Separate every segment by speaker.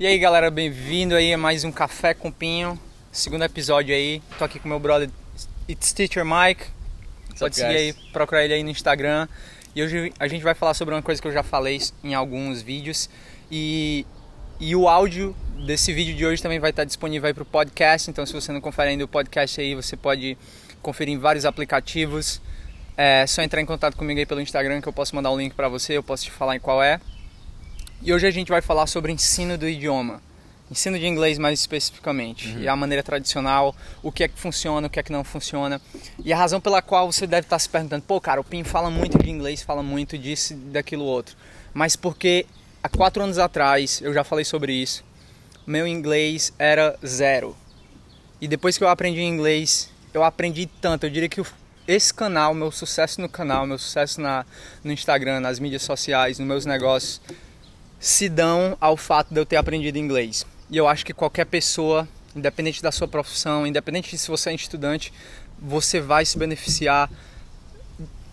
Speaker 1: E aí galera, bem-vindo aí a mais um Café com Pinho, segundo episódio aí. Tô aqui com meu brother It's Teacher Mike. Pode seguir aí, procurar ele aí no Instagram. E hoje a gente vai falar sobre uma coisa que eu já falei em alguns vídeos. E, e o áudio desse vídeo de hoje também vai estar disponível aí pro podcast. Então se você não confere ainda o podcast aí, você pode conferir em vários aplicativos. É só entrar em contato comigo aí pelo Instagram que eu posso mandar o um link para você, eu posso te falar em qual é. E hoje a gente vai falar sobre ensino do idioma. Ensino de inglês mais especificamente. Uhum. E a maneira tradicional, o que é que funciona, o que é que não funciona. E a razão pela qual você deve estar se perguntando, pô, cara, o Pim fala muito de inglês, fala muito disso, daquilo outro. Mas porque há quatro anos atrás, eu já falei sobre isso, meu inglês era zero. E depois que eu aprendi inglês, eu aprendi tanto. Eu diria que esse canal, meu sucesso no canal, meu sucesso na, no Instagram, nas mídias sociais, nos meus negócios, se dão ao fato de eu ter aprendido inglês. E eu acho que qualquer pessoa, independente da sua profissão, independente de se você é estudante, você vai se beneficiar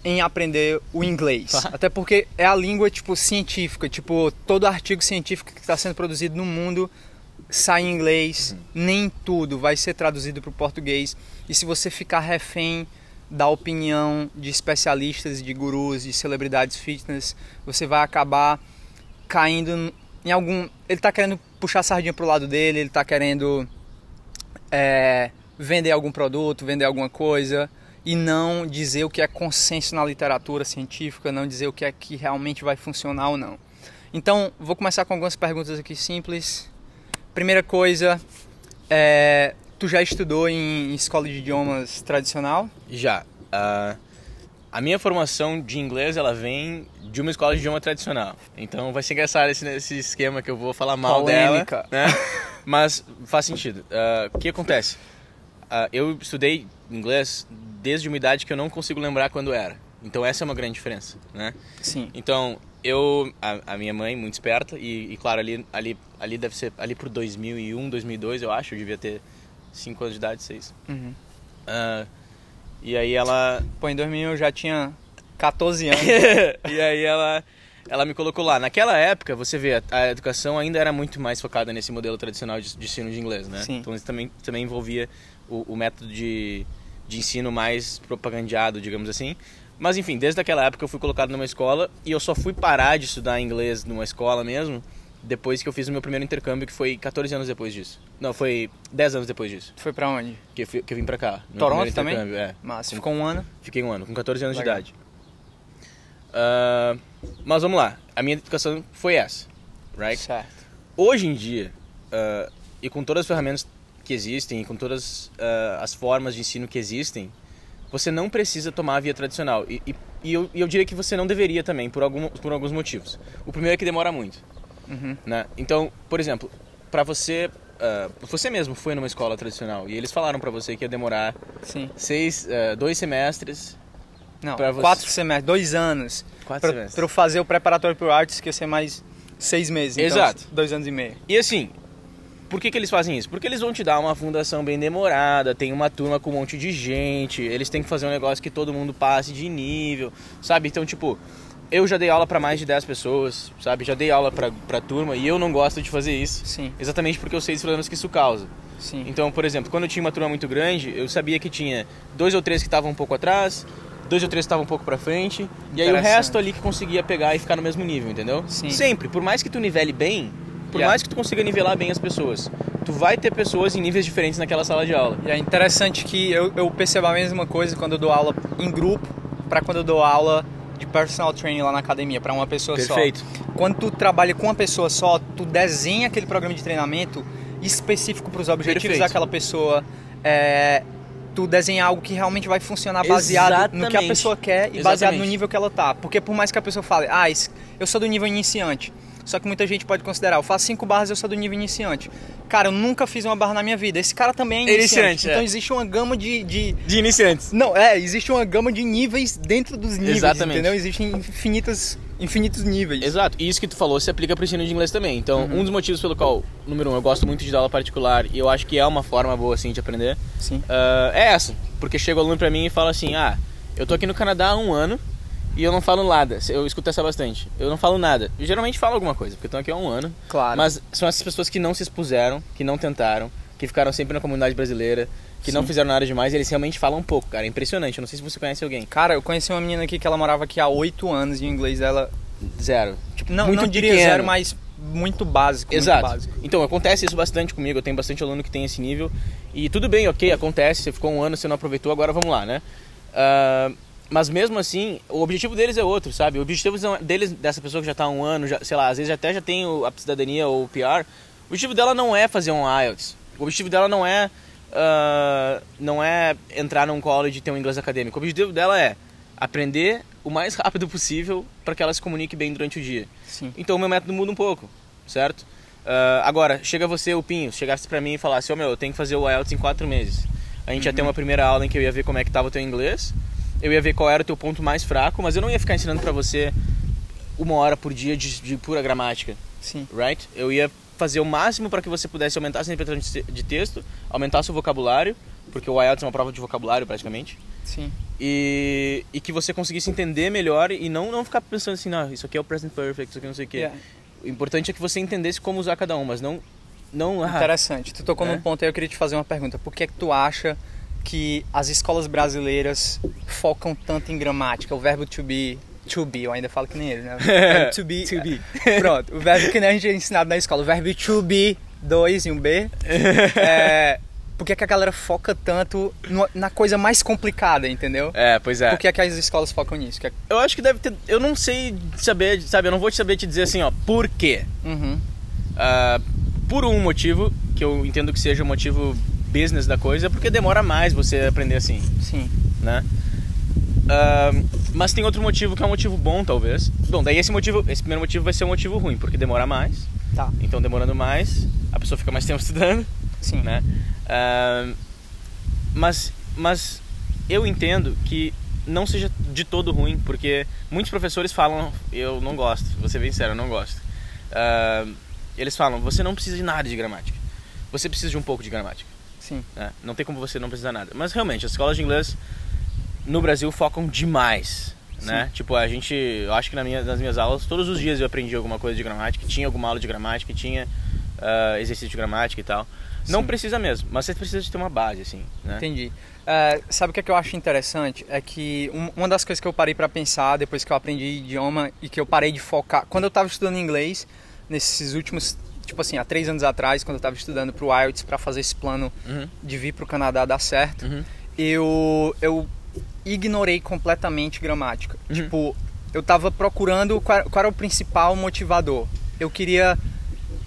Speaker 1: em aprender o inglês. Até porque é a língua tipo científica, tipo todo artigo científico que está sendo produzido no mundo sai em inglês, uhum. nem tudo vai ser traduzido para o português. E se você ficar refém da opinião de especialistas, de gurus, de celebridades fitness, você vai acabar caindo em algum. Ele está querendo puxar a sardinha pro lado dele, ele está querendo é, vender algum produto, vender alguma coisa e não dizer o que é consenso na literatura científica, não dizer o que é que realmente vai funcionar ou não. Então, vou começar com algumas perguntas aqui simples. Primeira coisa, é, tu já estudou em escola de idiomas tradicional?
Speaker 2: Já. Uh, a minha formação de inglês ela vem de uma escola de idioma tradicional. Então vai ser engraçado esse, esse esquema que eu vou falar mal Polêmica. dela. Né? Mas faz sentido. Uh, o que acontece? Uh, eu estudei inglês desde uma idade que eu não consigo lembrar quando era. Então essa é uma grande diferença, né?
Speaker 1: Sim.
Speaker 2: Então eu, a, a minha mãe muito esperta e, e, claro ali, ali, ali deve ser ali por 2001, 2002 eu acho, eu devia ter 5 anos de idade, 6. Uhum. Uh, e aí ela.
Speaker 1: Pô, em 2000 eu já tinha 14 anos.
Speaker 2: e aí ela, ela me colocou lá. Naquela época, você vê, a, educação ainda era muito mais focada nesse modelo tradicional de, de ensino de inglês, né?
Speaker 1: Sim.
Speaker 2: Então isso também, também envolvia o, o método de, de ensino mais propagandeado, digamos assim. Mas enfim, desde aquela época eu fui colocado numa escola e eu só fui parar de estudar inglês numa escola mesmo depois que eu fiz o meu primeiro intercâmbio, que foi 14 anos depois disso. Não, foi 10 anos depois disso.
Speaker 1: Foi pra onde?
Speaker 2: Que fui, que eu vim pra cá.
Speaker 1: Toronto também?
Speaker 2: É.
Speaker 1: Mas ficou um ano?
Speaker 2: Fiquei um ano, com 14 anos Legal. de idade. Uh, mas vamos lá, a minha educação foi essa, right?
Speaker 1: Certo.
Speaker 2: Hoje em dia, uh, e com todas as ferramentas que existem, e com todas uh, as formas de ensino que existem, você não precisa tomar a via tradicional. E, e, e eu, eu diria que você não deveria também, por, algum, por alguns motivos. O primeiro é que demora muito. Uhum. Né? Então, por exemplo, para você Uh, você mesmo foi numa escola tradicional e eles falaram para você que ia demorar
Speaker 1: Sim.
Speaker 2: seis, uh, dois semestres.
Speaker 1: Não, quatro você... semestres, dois anos.
Speaker 2: Quatro pra, semestres.
Speaker 1: Para eu fazer o preparatório para artes que ia ser mais seis meses. Então,
Speaker 2: Exato.
Speaker 1: Então, dois anos e meio.
Speaker 2: E assim, por que, que eles fazem isso? Porque eles vão te dar uma fundação bem demorada, tem uma turma com um monte de gente, eles têm que fazer um negócio que todo mundo passe de nível, sabe? Então, tipo, eu já dei aula para mais de 10 pessoas, sabe? Já dei aula pra, pra turma e eu não gosto de fazer isso.
Speaker 1: Sim.
Speaker 2: Exatamente porque eu sei os problemas que isso causa.
Speaker 1: Sim.
Speaker 2: Então, por exemplo, quando eu tinha uma turma muito grande, eu sabia que tinha dois ou três que estavam um pouco atrás, dois ou três que estavam um pouco para frente, e aí o resto ali que conseguia pegar e ficar no mesmo nível, entendeu?
Speaker 1: Sim.
Speaker 2: Sempre, por mais que tu nivele bem, por yeah. mais que tu consiga nivelar bem as pessoas, tu vai ter pessoas em níveis diferentes naquela sala de aula.
Speaker 1: E é interessante que eu, eu percebo a mesma coisa quando eu dou aula em grupo, para quando eu dou aula de personal training lá na academia para uma pessoa
Speaker 2: Perfeito.
Speaker 1: só. Perfeito. Quando tu trabalha com uma pessoa só, tu desenha aquele programa de treinamento específico para os objetivos
Speaker 2: Perfeito.
Speaker 1: daquela pessoa. É, tu desenhar algo que realmente vai funcionar baseado
Speaker 2: Exatamente.
Speaker 1: no que a pessoa quer e
Speaker 2: Exatamente.
Speaker 1: baseado no nível que ela tá. Porque por mais que a pessoa fale, ah, eu sou do nível iniciante, só que muita gente pode considerar, eu faço 5 barras, eu sou do nível iniciante. Cara, eu nunca fiz uma barra na minha vida. Esse cara também é iniciante. iniciante então
Speaker 2: é.
Speaker 1: existe uma gama de, de.
Speaker 2: De iniciantes.
Speaker 1: Não, é, existe uma gama de níveis dentro dos níveis.
Speaker 2: Exatamente.
Speaker 1: Entendeu? Existem infinitas, infinitos níveis.
Speaker 2: Exato. E isso que tu falou se aplica para o ensino de inglês também. Então, uhum. um dos motivos pelo qual, número um, eu gosto muito de dar aula particular e eu acho que é uma forma boa assim de aprender.
Speaker 1: Sim.
Speaker 2: Uh, é essa. Porque chega o aluno para mim e fala assim: ah, eu tô aqui no Canadá há um ano e eu não falo nada. Eu escuto essa bastante. Eu não falo nada. Eu geralmente falo alguma coisa, porque estão aqui há um ano.
Speaker 1: Claro.
Speaker 2: Mas são essas pessoas que não se expuseram, que não tentaram, que ficaram sempre na comunidade brasileira, que não
Speaker 1: Sim.
Speaker 2: fizeram nada demais, eles realmente falam um pouco, cara. É impressionante. Eu não sei se você conhece alguém.
Speaker 1: Cara, eu conheci uma menina aqui que ela morava aqui há oito anos e o inglês dela.
Speaker 2: Zero. Tipo,
Speaker 1: Não,
Speaker 2: muito
Speaker 1: não diria
Speaker 2: pequeno.
Speaker 1: zero, mas muito básico.
Speaker 2: Exato.
Speaker 1: Muito básico.
Speaker 2: Então, acontece isso bastante comigo. Eu tenho bastante aluno que tem esse nível. E tudo bem, ok, acontece. Você ficou um ano, você não aproveitou, agora vamos lá, né? Ah, mas mesmo assim, o objetivo deles é outro, sabe? O objetivo deles, dessa pessoa que já está há um ano, já, sei lá, às vezes até já tem a cidadania ou o PR, o objetivo dela não é fazer um IELTS. O objetivo dela não é, ah, não é entrar num college e ter um inglês acadêmico. O objetivo dela é aprender o mais rápido possível para que ela se comunique bem durante o dia.
Speaker 1: Sim.
Speaker 2: Então o meu método muda um pouco, certo? Ah, agora, chega você, o Pinho, chegasse pra mim e falasse, ô meu, eu tenho que fazer o IELTS em quatro meses. A gente ia ter uma primeira aula em que eu ia ver como é que tava o teu inglês, eu ia ver qual era o teu ponto mais fraco, mas eu não ia ficar ensinando pra você uma hora por dia de, de pura gramática,
Speaker 1: Sim.
Speaker 2: right? Eu ia fazer o máximo para que você pudesse aumentar a sua interpretação de texto, aumentar seu vocabulário, porque o IELTS é uma prova de vocabulário praticamente,
Speaker 1: Sim.
Speaker 2: e, e que você conseguisse entender melhor e não, não ficar pensando assim, não, isso aqui é o present perfect, isso aqui não sei o quê.
Speaker 1: Yeah.
Speaker 2: O importante é que você entendesse como usar cada um, mas não. não ah,
Speaker 1: Interessante. Tu tocou
Speaker 2: É?
Speaker 1: num ponto aí, eu queria te fazer uma pergunta. Por que é que tu acha que as escolas brasileiras focam tanto em gramática? O verbo to be, to be, eu ainda falo que nem ele, né? Verbo to be.
Speaker 2: To be.
Speaker 1: Pronto, o verbo que nem a gente é ensinado na escola. O verbo to be, dois e um B. É, por que, é que a galera foca tanto no- na coisa mais complicada, entendeu?
Speaker 2: É, pois é.
Speaker 1: Por que, é que as escolas focam nisso? Que é-
Speaker 2: Eu acho que deve ter. Eu não sei saber, sabe? Eu não vou te saber te dizer assim, ó, por quê.
Speaker 1: Uhum.
Speaker 2: Ah, por um motivo, que eu entendo que seja o motivo business da coisa, porque demora mais você aprender assim,
Speaker 1: Sim.
Speaker 2: né? Ah, mas tem outro motivo que é um motivo bom, talvez. Bom, daí esse motivo, esse primeiro motivo vai ser um motivo ruim, porque demora mais.
Speaker 1: Tá.
Speaker 2: Então, demorando mais, a pessoa fica mais tempo estudando.
Speaker 1: Sim.
Speaker 2: né? Ah, mas, mas eu entendo que não seja de todo ruim, porque muitos professores falam, eu não gosto, vou ser bem sério, eu não gosto. Ah, eles falam, você não precisa de nada de gramática, você precisa de um pouco de gramática.
Speaker 1: Sim.
Speaker 2: né? Não tem como você não precisar nada. Mas realmente, as escolas de inglês no Brasil focam demais. Né? Tipo, a gente, eu acho que na minha, nas minhas aulas, todos os dias eu aprendi alguma coisa de gramática, tinha alguma aula de gramática, tinha ah, exercício de gramática e tal. Não
Speaker 1: Sim.
Speaker 2: precisa mesmo, mas você precisa de ter uma base, assim, né?
Speaker 1: Entendi. É, sabe o que, é que eu acho interessante? É que um- uma das coisas que eu parei pra pensar depois que eu aprendi idioma e que eu parei de focar. Quando eu tava estudando inglês, nesses últimos, tipo assim, há três anos atrás, quando eu tava estudando pro IELTS pra fazer esse plano
Speaker 2: Uhum.
Speaker 1: de vir pro Canadá dar certo,
Speaker 2: Uhum.
Speaker 1: eu, eu ignorei completamente gramática.
Speaker 2: Uhum.
Speaker 1: Tipo, eu tava procurando qual, qual era o principal motivador. Eu queria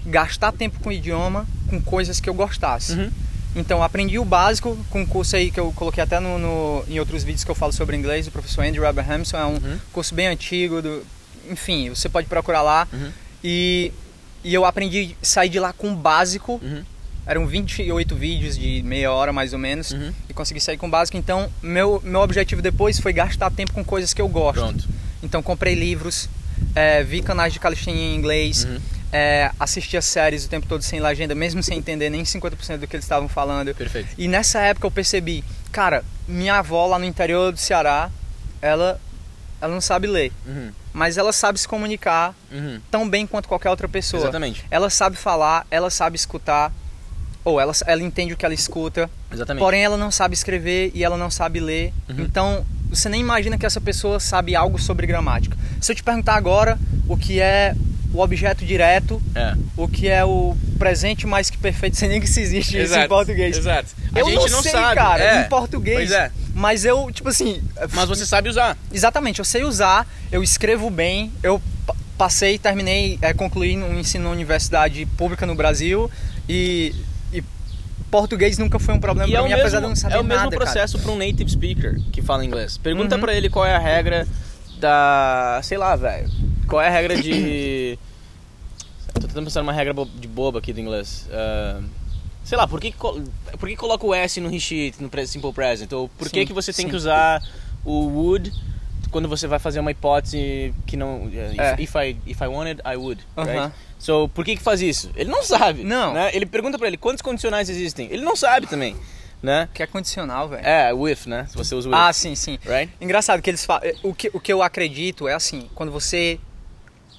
Speaker 1: gastar tempo com o idioma com coisas que eu gostasse.
Speaker 2: Uhum.
Speaker 1: Então, aprendi o básico com um curso aí que eu coloquei até no, no- em outros vídeos que eu falo sobre inglês, do professor Andrew Abrahamson. É um
Speaker 2: Uhum.
Speaker 1: curso bem antigo, do, enfim, você pode procurar lá.
Speaker 2: Uhum.
Speaker 1: E, e eu aprendi a sair de lá com o básico.
Speaker 2: Uhum.
Speaker 1: Eram 28 vídeos de meia hora mais ou menos.
Speaker 2: Uhum.
Speaker 1: E consegui sair com o básico. Então, meu, meu objetivo depois foi gastar tempo com coisas que eu gosto.
Speaker 2: Pronto.
Speaker 1: Então, comprei livros, é, vi canais de calistenia em inglês.
Speaker 2: Uhum.
Speaker 1: é, assistia séries o tempo todo sem legenda, mesmo sem entender nem 50% do que eles estavam falando.
Speaker 2: Perfeito.
Speaker 1: E nessa época eu percebi, cara, minha avó lá no interior do Ceará, ela, ela não sabe ler,
Speaker 2: Uhum.
Speaker 1: Mas ela sabe se comunicar
Speaker 2: Uhum.
Speaker 1: tão bem quanto qualquer outra pessoa.
Speaker 2: Exatamente.
Speaker 1: Ela sabe falar, ela sabe escutar, ou ela, ela entende o que ela escuta,
Speaker 2: Exatamente.
Speaker 1: porém ela não sabe escrever e ela não sabe ler.
Speaker 2: Uhum.
Speaker 1: Então você nem imagina que essa pessoa sabe algo sobre gramática. Se eu te perguntar agora o que é o objeto direto,
Speaker 2: É.
Speaker 1: o que é o presente mais que perfeito, sem nem que se existe isso em português.
Speaker 2: Exato. A
Speaker 1: Eu
Speaker 2: gente
Speaker 1: não, sei,
Speaker 2: sabe.
Speaker 1: cara,
Speaker 2: é.
Speaker 1: em português.
Speaker 2: Pois é.
Speaker 1: Mas eu, tipo assim.
Speaker 2: Mas você sabe usar.
Speaker 1: Exatamente, eu sei usar, eu escrevo bem, eu pa- passei, terminei, é, concluí no ensino na universidade pública no Brasil e, e português nunca foi um problema
Speaker 2: E é
Speaker 1: mim,
Speaker 2: mesmo,
Speaker 1: apesar de eu não saber
Speaker 2: é o mesmo
Speaker 1: nada,
Speaker 2: processo para um native speaker que fala inglês. Pergunta
Speaker 1: Uhum.
Speaker 2: pra ele qual é a regra da. sei lá, velho. Qual é a regra de. Tô tentando pensar numa regra de boba aqui do inglês. Ah, sei lá, por que, por que coloca o S no he sheet, no simple present? Ou por que, que você tem
Speaker 1: sim.
Speaker 2: que usar o would quando você vai fazer uma hipótese que não. If,
Speaker 1: É.
Speaker 2: if, I, if I wanted, I would.
Speaker 1: Aham.
Speaker 2: Right? So, por que que faz isso? Ele não sabe.
Speaker 1: Não.
Speaker 2: né? Ele pergunta pra ele quantos condicionais existem. Ele não sabe também. né?
Speaker 1: Que é condicional, velho.
Speaker 2: É, with, né? Se você usa with.
Speaker 1: Ah, sim, sim.
Speaker 2: Right?
Speaker 1: Engraçado que eles falam. O que, o que eu acredito é assim, quando você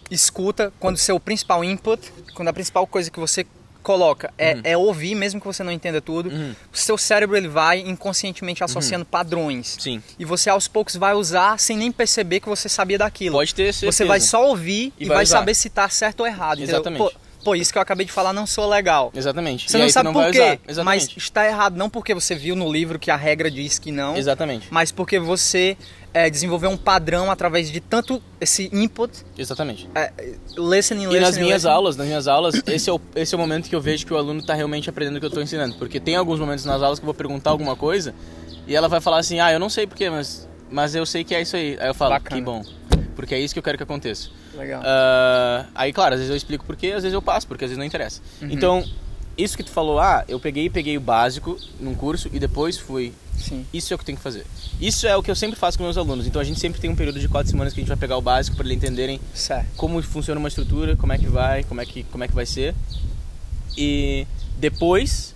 Speaker 1: escuta, quando o seu principal input, quando a principal coisa que você coloca é,
Speaker 2: Uhum.
Speaker 1: é ouvir, mesmo que você não entenda tudo, o seu cérebro ele vai inconscientemente associando padrões.
Speaker 2: Uhum. Sim.
Speaker 1: E você aos poucos vai usar sem nem perceber que você sabia daquilo.
Speaker 2: Pode ter certeza.
Speaker 1: Você vai só ouvir
Speaker 2: E
Speaker 1: e,
Speaker 2: vai
Speaker 1: vai, saber se tá certo ou errado.
Speaker 2: Exatamente.
Speaker 1: Pô, pô, isso que eu acabei de falar não sou legal.
Speaker 2: Exatamente.
Speaker 1: Você
Speaker 2: E
Speaker 1: não sabe
Speaker 2: não
Speaker 1: por quê, mas está errado não porque você viu no livro que a regra diz que não,
Speaker 2: Exatamente.
Speaker 1: mas porque você é, desenvolveu um padrão através de tanto esse input,
Speaker 2: Exatamente.
Speaker 1: é, listening,
Speaker 2: E
Speaker 1: listening,
Speaker 2: nas minhas
Speaker 1: listening.
Speaker 2: aulas, nas minhas aulas, esse é, o, esse é o momento que eu vejo que o aluno está realmente aprendendo o que eu estou ensinando. Porque tem alguns momentos nas aulas que eu vou perguntar alguma coisa e ela vai falar assim, ah, eu não sei porquê, mas, mas eu sei que é isso aí. Aí eu falo,
Speaker 1: Bacana.
Speaker 2: que bom. Porque é isso que eu quero que aconteça.
Speaker 1: Legal.
Speaker 2: Ah, aí, claro, às vezes eu explico porquê, às vezes eu passo, porque às vezes não interessa.
Speaker 1: Uhum.
Speaker 2: Então, isso que tu falou, ah, eu peguei peguei o básico num curso e depois fui.
Speaker 1: Sim.
Speaker 2: Isso é o que eu tenho que fazer. Isso é o que eu sempre faço com meus alunos. Então a gente sempre tem um período de quatro semanas que a gente vai pegar o básico para eles entenderem
Speaker 1: Certo.
Speaker 2: como funciona uma estrutura, como é que vai, como é que, como é que vai ser. E depois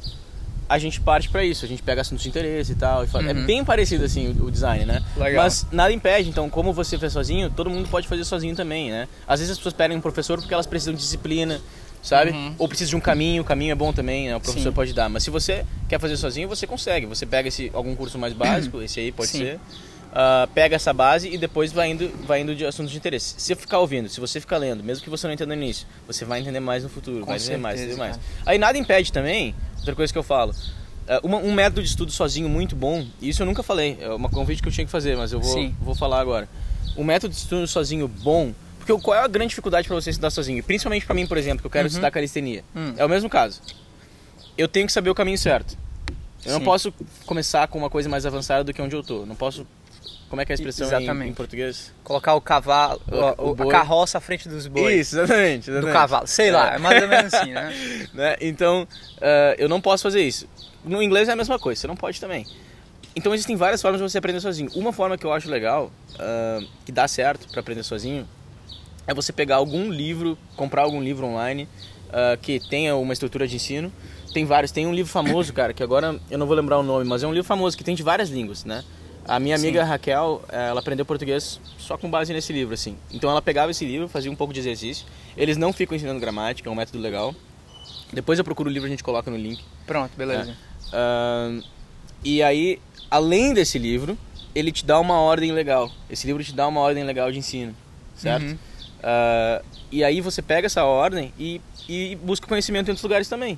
Speaker 2: a gente parte para isso, a gente pega assuntos de interesse e tal. E fala- É
Speaker 1: Uhum.
Speaker 2: bem parecido assim o, o design, né?
Speaker 1: Legal.
Speaker 2: Mas nada impede, então, como você fez sozinho, todo mundo pode fazer sozinho também, né? Às vezes as pessoas pedem um professor porque elas precisam de disciplina, sabe?
Speaker 1: Uhum.
Speaker 2: Ou precisam de um caminho, o caminho é bom também, né? O professor
Speaker 1: Sim.
Speaker 2: pode dar. Mas se você quer fazer sozinho, você consegue. Você pega esse, algum curso mais básico, esse aí pode
Speaker 1: Sim.
Speaker 2: ser. Ah, pega essa base e depois vai indo, vai indo de assuntos de interesse. Se você ficar ouvindo, se você ficar lendo, mesmo que você não entenda no início, você vai entender mais no futuro,
Speaker 1: Com
Speaker 2: vai entender mais, entender mais. Aí nada impede também, outra coisa que eu falo, ah, uma- um método de estudo sozinho muito bom, e isso eu nunca falei, é uma convite que eu tinha que fazer, mas eu vou,
Speaker 1: Sim.
Speaker 2: vou falar agora. Um método de estudo sozinho bom, porque qual é a grande dificuldade para você estudar sozinho? Principalmente para mim, por exemplo, que eu quero estudar calistenia.
Speaker 1: Hum.
Speaker 2: É o mesmo caso. Eu tenho que saber o caminho certo. Eu não
Speaker 1: Sim.
Speaker 2: posso começar com uma coisa mais avançada do que onde eu tô. Não posso. Como é que é a expressão em- em, português?
Speaker 1: Colocar o cavalo,
Speaker 2: O-
Speaker 1: o-
Speaker 2: o
Speaker 1: a carroça à frente dos bois.
Speaker 2: Isso, exatamente.
Speaker 1: Do
Speaker 2: exatamente.
Speaker 1: cavalo. Sei lá, é mais ou menos assim, né?
Speaker 2: né? Então, ah, eu não posso fazer isso. No inglês é a mesma coisa, você não pode também. Então existem várias formas de você aprender sozinho. Uma forma que eu acho legal, ah, que dá certo para aprender sozinho, é você pegar algum livro, comprar algum livro online ah, que tenha uma estrutura de ensino. Tem vários, tem um livro famoso, cara, que agora eu não vou lembrar o nome, mas é um livro famoso que tem de várias línguas, né? A minha amiga Raquel, eh, ela aprendeu português só com base nesse livro, assim. Então ela pegava esse livro, fazia um pouco de exercício. Eles não ficam ensinando gramática, é um método legal. Depois eu procuro o livro, a gente coloca no link.
Speaker 1: Pronto, beleza.
Speaker 2: Ahn, e aí, além desse livro, ele te dá uma ordem legal. Esse livro te dá uma ordem legal de ensino, certo?
Speaker 1: Uhum.
Speaker 2: Ah, e aí você pega essa ordem e, e busca conhecimento em outros lugares também.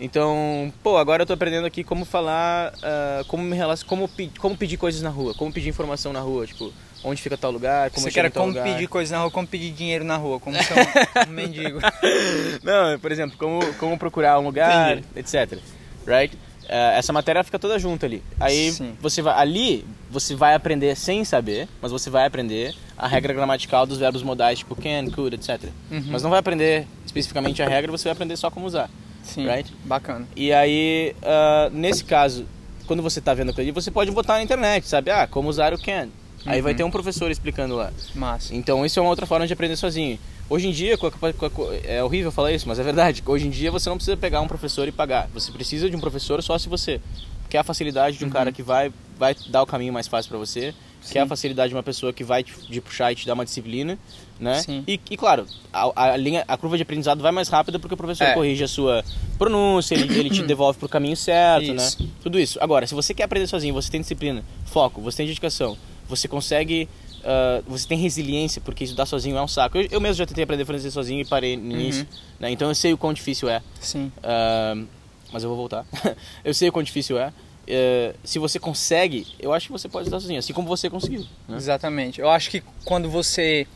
Speaker 2: Então, pô, agora eu tô aprendendo aqui como falar, ah, como me relacion... como, pe- como pedir coisas na rua, como pedir informação na rua, tipo, onde fica tal lugar, como
Speaker 1: Você quer como
Speaker 2: lugar.
Speaker 1: pedir coisa na rua, como pedir dinheiro na rua, como ser um, mendigo.
Speaker 2: Não, por exemplo, como, como procurar um lugar, etc. Right? Eh, essa matéria fica toda junta ali. Aí
Speaker 1: Sim.
Speaker 2: você vai ali, você vai aprender sem saber, mas você vai aprender a regra gramatical dos verbos modais, tipo can, could, etc.
Speaker 1: Uhum.
Speaker 2: Mas não vai aprender especificamente a regra, você vai aprender só como usar.
Speaker 1: Sim,
Speaker 2: Right?
Speaker 1: bacana.
Speaker 2: E aí, ah, nesse caso, quando você está vendo aquilo ali, você pode botar na internet, sabe? Ah, como usar o can. Aí
Speaker 1: Uhum.
Speaker 2: vai ter um professor explicando lá.
Speaker 1: Massa.
Speaker 2: Então isso é uma outra forma de aprender sozinho. Hoje em dia, com a capa- com a co- é horrível falar isso, mas é verdade. Hoje em dia você não precisa pegar um professor e pagar. Você precisa de um professor só se você quer a facilidade de um cara que vai, vai dar o caminho mais fácil para você, quer a
Speaker 1: Sim.
Speaker 2: facilidade de uma pessoa que vai te, de puxar e te dar uma disciplina, né?
Speaker 1: Sim.
Speaker 2: E, e, claro, a, a linha, a curva de aprendizado vai mais rápida porque o professor
Speaker 1: É.
Speaker 2: corrige a sua pronúncia, ele, ele te devolve pro caminho certo,
Speaker 1: Isso.
Speaker 2: né? Tudo isso. Agora, se você quer aprender sozinho, você tem disciplina, foco, você tem dedicação, você consegue. ah, você tem resiliência, porque estudar sozinho é um saco. Eu, eu mesmo já tentei aprender francês sozinho e parei no início, né? Então eu sei o quão difícil é.
Speaker 1: Sim.
Speaker 2: Ah, mas eu vou voltar. eu sei o quão difícil é. Eh, se você consegue, eu acho que você pode estudar sozinho, assim como você conseguiu. Né?
Speaker 1: Exatamente. Eu acho que quando você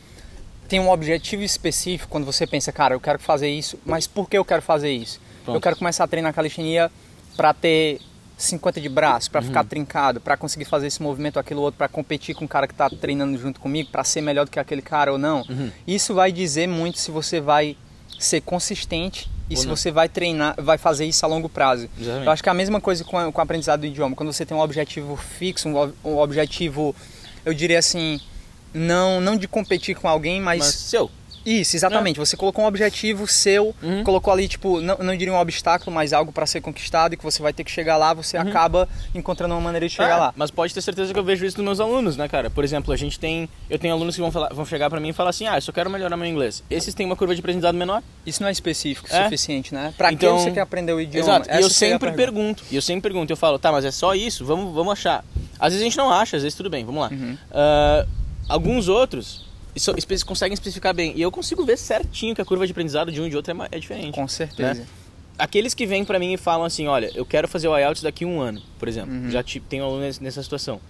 Speaker 1: tem um objetivo específico, quando você pensa, cara, eu quero fazer isso, mas por que eu quero fazer isso?
Speaker 2: Pronto.
Speaker 1: Eu quero começar a treinar calistenia para ter 50 de braço, para ficar trincado, para conseguir fazer esse movimento, aquilo outro, para competir com o cara que está treinando junto comigo, para ser melhor do que aquele cara ou não. Isso vai dizer muito se você vai ser consistente e
Speaker 2: Ou
Speaker 1: se
Speaker 2: não.
Speaker 1: você vai treinar, vai fazer isso a longo prazo.
Speaker 2: Exatamente.
Speaker 1: Eu acho que é a mesma coisa com, a- com o aprendizado do idioma. Quando você tem um objetivo fixo, um, um objetivo, eu diria assim, não, não de competir com alguém, mas,
Speaker 2: Mas seu.
Speaker 1: Isso, exatamente. Você colocou um objetivo seu,
Speaker 2: Uhum.
Speaker 1: colocou ali, tipo, não, não diria um obstáculo, mas algo para ser conquistado e que você vai ter que chegar lá, você acaba encontrando uma maneira de chegar
Speaker 2: É,
Speaker 1: lá.
Speaker 2: Mas pode ter certeza que eu vejo isso nos meus alunos, né, cara? Por exemplo, a gente tem. Eu tenho alunos que vão, falar, vão chegar pra mim e falar assim: ah, eu só quero melhorar meu inglês. Esses têm uma curva de aprendizado menor.
Speaker 1: Isso não é específico o
Speaker 2: É.
Speaker 1: suficiente, né? Pra
Speaker 2: Então-
Speaker 1: que você quer aprender o idioma?
Speaker 2: Exato.
Speaker 1: Essa
Speaker 2: E eu sempre pergunto. E eu sempre pergunto. Eu falo, tá, mas é só isso? Vamos, vamos achar. Às vezes a gente não acha, às vezes tudo bem, vamos lá.
Speaker 1: Uhum.
Speaker 2: Ah, alguns outros isso- conseguem especificar bem. E eu consigo ver certinho que a curva de aprendizado de um e de outro é, é diferente.
Speaker 1: Com certeza.
Speaker 2: Né? Aqueles que vêm pra mim e falam assim, olha, eu quero fazer o IELTS daqui a um ano, por exemplo.
Speaker 1: Uhum.
Speaker 2: Já tenho aluno nesse- nessa situação.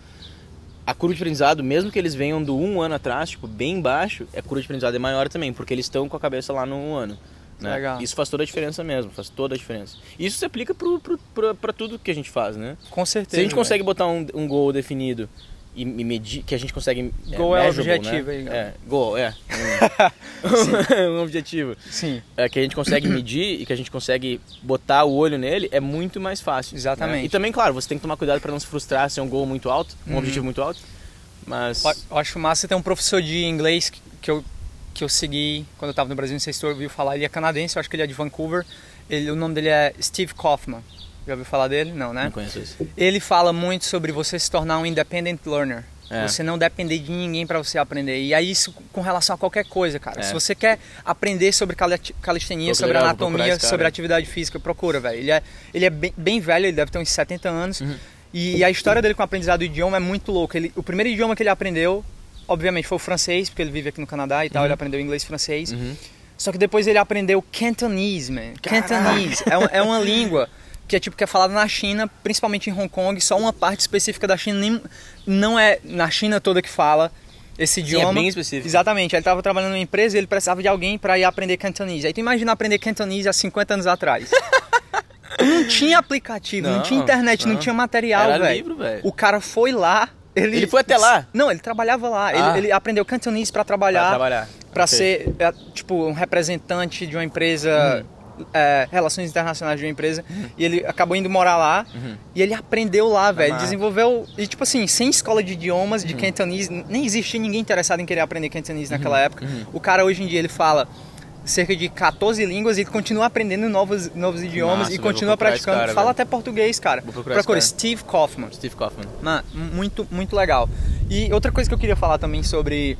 Speaker 2: A curva de aprendizado, mesmo que eles venham do um ano atrás, tipo, bem baixo, a curva de aprendizado é maior também, porque eles estão com a cabeça lá no um ano. Né?
Speaker 1: Legal.
Speaker 2: Isso faz toda a diferença mesmo, faz toda a diferença. Isso se aplica pra tudo que a gente faz, né?
Speaker 1: Com certeza.
Speaker 2: Se a gente consegue botar um, um goal definido e, e medir, que a gente consegue...
Speaker 1: Goal é
Speaker 2: measurable,
Speaker 1: objetivo
Speaker 2: né?
Speaker 1: aí,
Speaker 2: É, goal, é. Um, um objetivo
Speaker 1: Sim.
Speaker 2: é, que a gente consegue medir e que a gente consegue botar o olho nele é muito mais fácil.
Speaker 1: Exatamente.
Speaker 2: né? E também, claro, você tem que tomar cuidado para não se frustrar se é um gol muito alto, um
Speaker 1: Uhum.
Speaker 2: objetivo muito alto. Mas.
Speaker 1: Eu acho massa ter um professor de inglês que- que eu, que eu segui quando eu tava no Brasil, não sei se tu ouviu falar, ele é canadense, eu acho que ele é de Vancouver. Ele, o nome dele é Steve Kaufman. Já ouviu falar dele? Não, né?
Speaker 2: Não conheço isso.
Speaker 1: Ele fala muito sobre você se tornar um independent learner.
Speaker 2: É.
Speaker 1: Você não depender de ninguém para você aprender. E aí isso com relação a qualquer coisa, cara.
Speaker 2: É.
Speaker 1: Se você quer aprender sobre cali- calistenia, sobre
Speaker 2: legal,
Speaker 1: anatomia, sobre atividade física, procura, velho. Ele é, ele é bem, bem velho, ele deve ter uns 70 anos.
Speaker 2: Uhum.
Speaker 1: E a história dele com o aprendizado do idioma é muito louca. Ele, o primeiro idioma que ele aprendeu, obviamente, foi o francês, porque ele vive aqui no Canadá e tal. Ele aprendeu inglês e francês.
Speaker 2: Uhum.
Speaker 1: Só que depois ele aprendeu Cantonese, man. Cantonese é, é uma língua que é tipo que é falada na China, principalmente em Hong Kong, só uma parte específica da China, nem, não é na China toda que fala esse idioma.
Speaker 2: bem específico.
Speaker 1: Exatamente. Ele estava trabalhando numa empresa e ele precisava de alguém para ir aprender Cantonese. Aí tu imagina aprender Cantonese há 50 anos atrás. não tinha aplicativo, não,
Speaker 2: Não,
Speaker 1: tinha internet, não,
Speaker 2: não.
Speaker 1: tinha material, velho. O cara foi lá, ele
Speaker 2: Ele foi até lá?
Speaker 1: Não, ele trabalhava lá.
Speaker 2: Ah.
Speaker 1: Ele, ele aprendeu Cantonese para trabalhar
Speaker 2: Pra trabalhar.
Speaker 1: para
Speaker 2: Ok.
Speaker 1: ser é, tipo um representante de uma empresa é, relações internacionais de uma empresa e ele acabou indo morar lá e ele aprendeu lá velho
Speaker 2: massa.
Speaker 1: desenvolveu e tipo assim sem escola de idiomas de Cantonese nem existia ninguém interessado em querer aprender Cantonese naquela época o cara hoje em dia ele fala cerca de 14 línguas e continua aprendendo novos novos idiomas
Speaker 2: Massa,
Speaker 1: e
Speaker 2: velho,
Speaker 1: continua praticando
Speaker 2: cara,
Speaker 1: fala
Speaker 2: velho.
Speaker 1: até português cara procura
Speaker 2: cara.
Speaker 1: Steve Kaufman
Speaker 2: Steve Kaufman.
Speaker 1: Mano, muito, muito legal. E outra coisa que eu queria falar também sobre,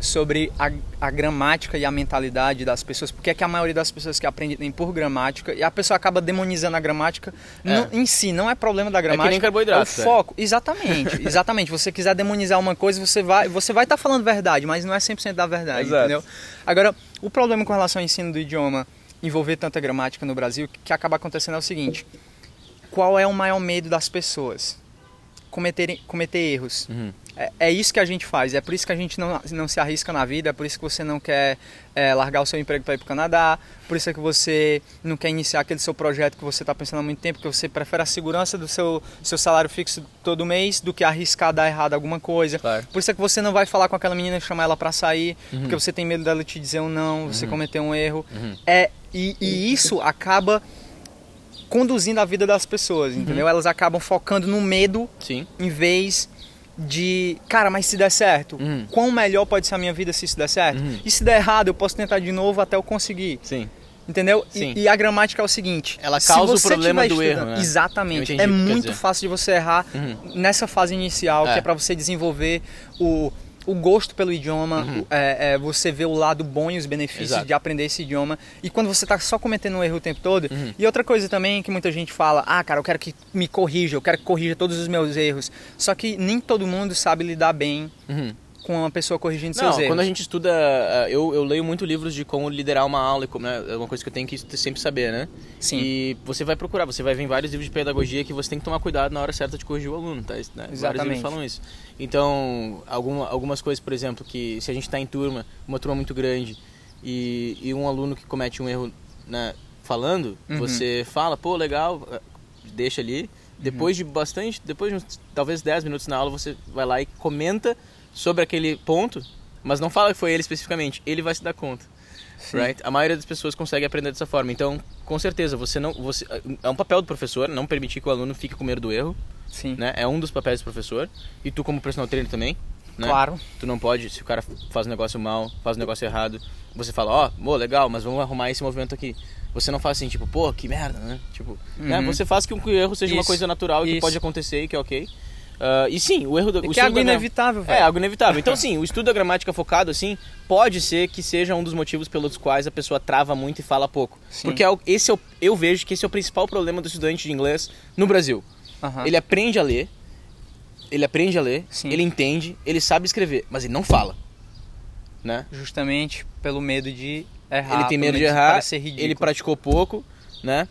Speaker 1: sobre a, a gramática e a mentalidade das pessoas, porque é que a maioria das pessoas que aprendem por gramática, e a pessoa acaba demonizando a gramática, não- em si, não é problema da gramática.
Speaker 2: nem carboidrato,
Speaker 1: É o foco. Exatamente, exatamente. Se você quiser demonizar uma coisa, você vai você vai estar falando verdade, mas não é 100% da verdade,
Speaker 2: Exato.
Speaker 1: entendeu? Agora, o problema com relação ao ensino do idioma envolver tanta gramática no Brasil, que acaba acontecendo é o seguinte, qual é o maior medo das pessoas? Cometerem, cometer erros.
Speaker 2: Uhum.
Speaker 1: É, é isso que a gente faz, é por isso que a gente não, não se arrisca na vida, é por isso que você não quer é, largar o seu emprego para ir para o Canadá, por isso é que você não quer iniciar aquele seu projeto que você está pensando há muito tempo, que você prefere a segurança do seu, seu salário fixo todo mês do que arriscar dar errado alguma coisa.
Speaker 2: Claro.
Speaker 1: Por isso é que você não vai falar com aquela menina e chamar ela para sair, porque você tem medo dela te dizer um não, você cometer um erro. É, e, e isso acaba conduzindo a vida das pessoas, entendeu? Elas acabam focando no medo
Speaker 2: Sim.
Speaker 1: em vez de, cara, mas se der certo,
Speaker 2: Uhum.
Speaker 1: quão melhor pode ser a minha vida se isso der certo?
Speaker 2: Uhum.
Speaker 1: E se der errado, eu posso tentar de novo até eu conseguir.
Speaker 2: Sim.
Speaker 1: Entendeu? E-
Speaker 2: Sim.
Speaker 1: E, a gramática é o seguinte:
Speaker 2: Ela
Speaker 1: se
Speaker 2: causa o problema do erro, né?
Speaker 1: Exatamente.
Speaker 2: Entendi
Speaker 1: É muito fácil de você errar
Speaker 2: Uhum.
Speaker 1: nessa fase inicial, que
Speaker 2: É.
Speaker 1: é para você desenvolver o, o gosto pelo idioma, o- é, é, você ver o lado bom e os benefícios
Speaker 2: Uhum. Exato.
Speaker 1: de aprender esse idioma. E quando você tá só cometendo um erro o tempo todo.
Speaker 2: Uhum.
Speaker 1: E outra coisa também que muita gente fala: ah, cara, eu quero que me corrija, eu quero que corrija todos os meus erros. Só que nem todo mundo sabe lidar bem
Speaker 2: Uhum.
Speaker 1: Com uma pessoa corrigindo
Speaker 2: Não,
Speaker 1: seus erros.
Speaker 2: quando a gente estuda, uh, eu, eu leio muito livros de como liderar uma aula, como, né, é uma coisa que eu tenho que sempre saber, né?
Speaker 1: Sim.
Speaker 2: E você vai procurar, você vai ver em vários livros de pedagogia que você tem que tomar cuidado na hora certa de corrigir o aluno, tá? Né? Vários
Speaker 1: Exatamente.
Speaker 2: livros falam isso. Então, alguma, algumas coisas, por exemplo, que se a gente está em turma, uma turma muito grande, e, e um aluno que comete um erro né, falando,
Speaker 1: Uhum.
Speaker 2: você fala, pô, legal, eh, deixa ali. Depois de bastante, depois de uns, talvez 10 minutos na aula, você vai lá e comenta sobre aquele ponto, mas não fala que foi ele especificamente, ele vai se dar conta. Right? A maioria das pessoas consegue aprender dessa forma. Então, com certeza, você não, você é um papel do professor não permitir que o aluno fique com medo do erro,
Speaker 1: Sim.
Speaker 2: né? É um dos papéis do professor e tu como personal trainer também. Né?
Speaker 1: Claro.
Speaker 2: Tu não pode, se o cara faz um negócio mal, faz um negócio errado, você fala, ó, oh, legal, mas vamos arrumar esse movimento aqui. Você não faz assim, tipo, pô, que merda, né? Tipo, né?
Speaker 1: Uhum.
Speaker 2: Você faz que um erro seja uma
Speaker 1: Isso.
Speaker 2: coisa natural e que pode acontecer e que é ok. Ah, e sim, o erro do. o
Speaker 1: É que é algo inevitável,
Speaker 2: É,
Speaker 1: velho.
Speaker 2: algo inevitável. Então, sim, o estudo da gramática focado, assim, pode ser que seja um dos motivos pelos quais a pessoa trava muito e fala pouco.
Speaker 1: Sim.
Speaker 2: Porque é o- esse é o- eu vejo que esse é o principal problema do estudante de inglês no Brasil. Ele aprende a ler, ele aprende a ler,
Speaker 1: Sim.
Speaker 2: ele entende, ele sabe escrever, mas ele não fala. Né?
Speaker 1: Justamente pelo medo de errar.
Speaker 2: ele tem medo de errar, ele praticou pouco, né?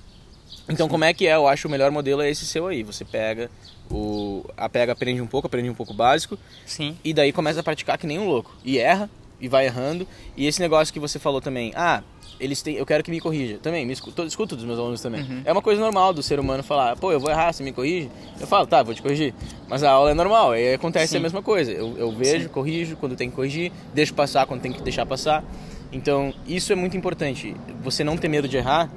Speaker 2: Então como é que é? Eu acho o melhor modelo é esse seu aí. Você pega o a pega aprende um pouco, aprende um pouco básico
Speaker 1: Sim.
Speaker 2: e daí começa a praticar que nem um louco. E erra e vai errando. E esse negócio que você falou também, ah, eles têm, eu quero que me corrija. Também, me escuto, escuto dos meus alunos também.
Speaker 1: Uhum.
Speaker 2: É uma coisa normal do ser humano falar, pô, eu vou errar, você me corrige? Eu falo, tá, vou te corrigir. Mas a aula é normal, aí acontece
Speaker 1: Sim.
Speaker 2: a mesma coisa. Eu, eu vejo,
Speaker 1: Sim.
Speaker 2: corrijo quando tem que corrigir, deixo passar quando tem que deixar passar. Então, isso é muito importante. Você não ter medo de errar